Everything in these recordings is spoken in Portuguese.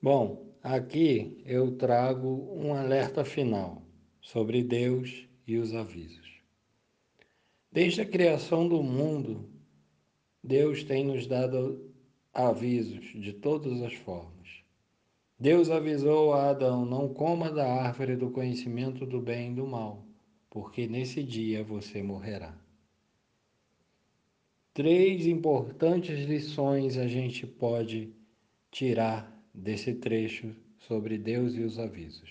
Bom, aqui eu trago um alerta final sobre Deus e os avisos. Desde a criação do mundo, Deus tem nos dado avisos de todas as formas. Deus avisou a Adão: não coma da árvore do conhecimento do bem e do mal, porque nesse dia você morrerá. Três importantes lições a gente pode tirar desse trecho sobre Deus e os avisos.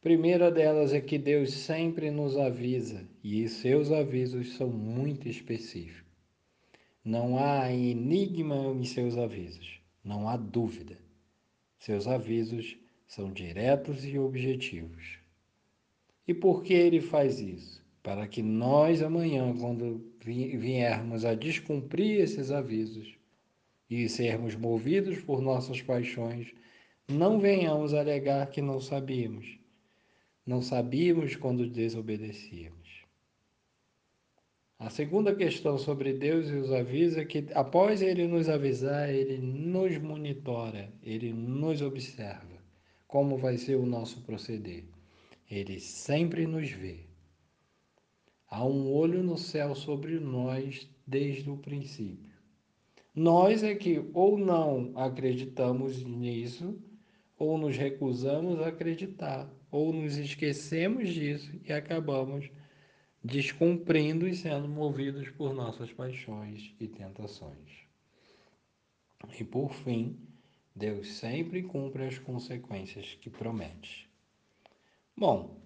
Primeira delas é que Deus sempre nos avisa e seus avisos são muito específicos. Não há enigma em seus avisos, não há dúvida. Seus avisos são diretos e objetivos. E por que ele faz isso? Para que nós amanhã, quando viermos a descumprir esses avisos, e sermos movidos por nossas paixões, não venhamos alegar que não sabíamos. Não sabíamos quando desobedecíamos. A segunda questão sobre Deus e os avisos é que, após Ele nos avisar, Ele nos monitora, Ele nos observa. Como vai ser o nosso proceder? Ele sempre nos vê. Há um olho no céu sobre nós desde o princípio. Nós é que ou não acreditamos nisso, ou nos recusamos a acreditar, ou nos esquecemos disso e acabamos descumprindo e sendo movidos por nossas paixões e tentações. E por fim, Deus sempre cumpre as consequências que promete. Bom,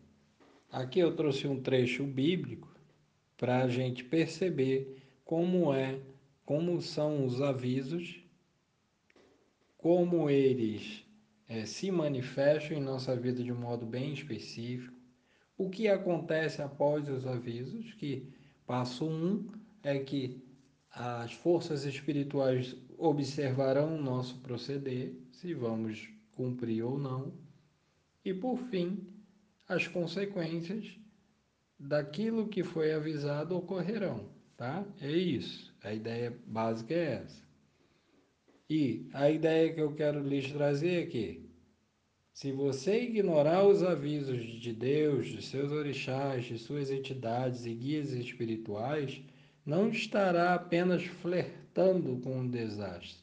aqui eu trouxe um trecho bíblico para a gente perceber como é como são os avisos, como eles é, se manifestam em nossa vida de um modo bem específico, o que acontece após os avisos, que passo um é que as forças espirituais observarão o nosso proceder, se vamos cumprir ou não, e por fim, as consequências daquilo que foi avisado ocorrerão, tá? É isso. A ideia básica é essa. E a ideia que eu quero lhes trazer aqui, se você ignorar os avisos de Deus, de seus orixás, de suas entidades e guias espirituais, não estará apenas flertando com um desastre.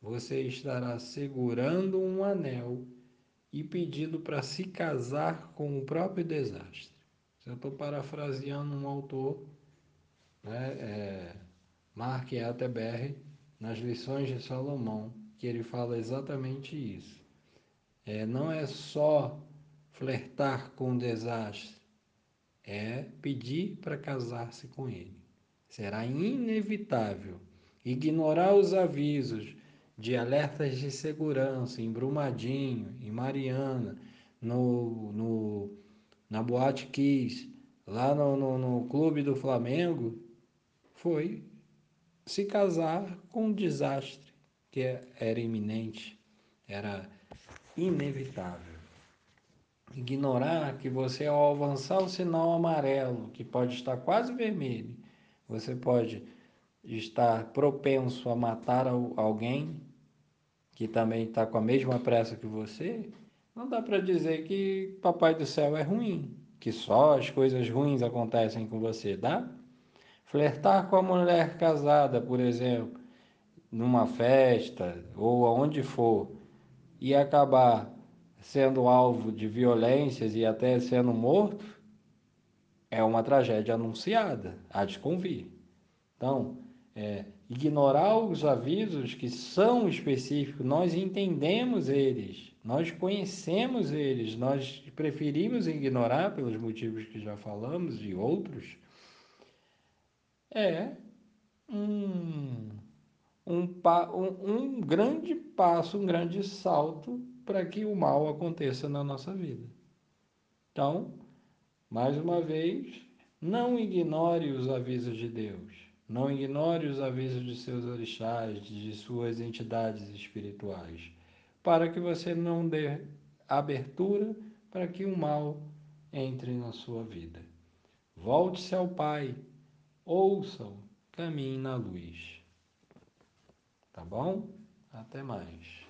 Você estará segurando um anel e pedindo para se casar com o próprio desastre. Eu estou parafraseando um autor, né, é, Mark Atterberg, nas lições de Salomão, que ele fala exatamente isso. É, não é só flertar com o desastre, é pedir para casar-se com ele. Será inevitável ignorar os avisos de alertas de segurança em Brumadinho, em Mariana, no, no, na Boate Kiss, lá no, no, no Clube do Flamengo, foi se casar com um desastre que era iminente, era inevitável. Ignorar que você, ao avançar o sinal amarelo, que pode estar quase vermelho, você pode estar propenso a matar alguém que também está com a mesma pressa que você, não dá para dizer que Papai do Céu é ruim, que só as coisas ruins acontecem com você, dá? Flertar com a mulher casada, por exemplo, numa festa ou aonde for, e acabar sendo alvo de violências e até sendo morto, é uma tragédia anunciada, há de convir. Então, é, ignorar os avisos que são específicos, nós entendemos eles, nós conhecemos eles, nós preferimos ignorar pelos motivos que já falamos e outros, é um, um, um, um grande passo, um grande salto para que o mal aconteça na nossa vida. Então, mais uma vez, não ignore os avisos de Deus. Não ignore os avisos de seus orixás, de suas entidades espirituais, para que você não dê abertura para que o mal entre na sua vida. Volte-se ao Pai, ouçam, caminhe na luz. Tá bom? Até mais.